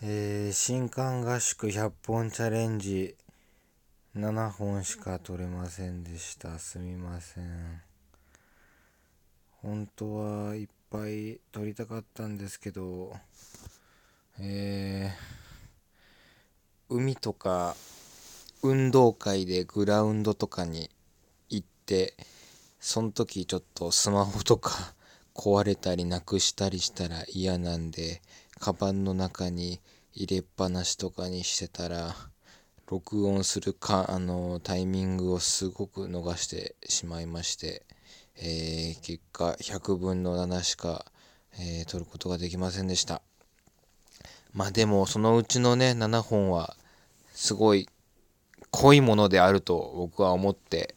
えー、新刊合宿100本チャレンジ7本しか取れませんでした。すみません。本当はいっぱい取りたかったんですけどえー、海とか運動会でグラウンドとかに行ってその時ちょっとスマホとか壊れたりなくしたりしたら嫌なんでカバンの中に入れっぱなしとかにしてたら録音するかあのタイミングをすごく逃してしまいまして、えー、結果100分の7しか、えー、取ることができませんでした。まあでもそのうちのね7本はすごい濃いものであると僕は思って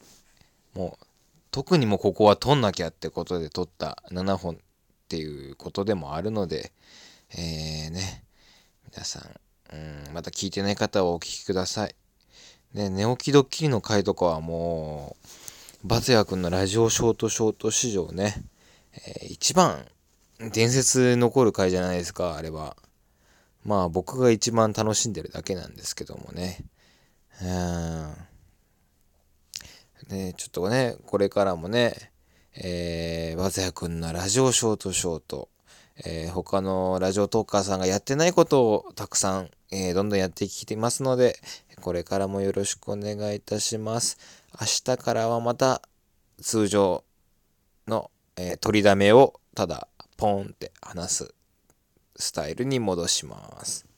もう特にもここは取んなきゃってことで取った7本っていうことでもあるので、えー、ね、皆さん、うん、また聞いてない方はお聞きください。ね、寝起きドッキリの回とかはもう、バツヤ君のラジオショートショート史上ね、えー、一番伝説残る回じゃないですか、あれは。まあ僕が一番楽しんでるだけなんですけどもね。うん。ね、ちょっとね、これからもね、えー、和也くんのラジオショートショート、えー、他のラジオトーカーさんがやってないことをたくさん、えー、どんどんやってきてますので、これからもよろしくお願いいたします。明日からはまた通常の、えー、取りだめをただポンって話すスタイルに戻します。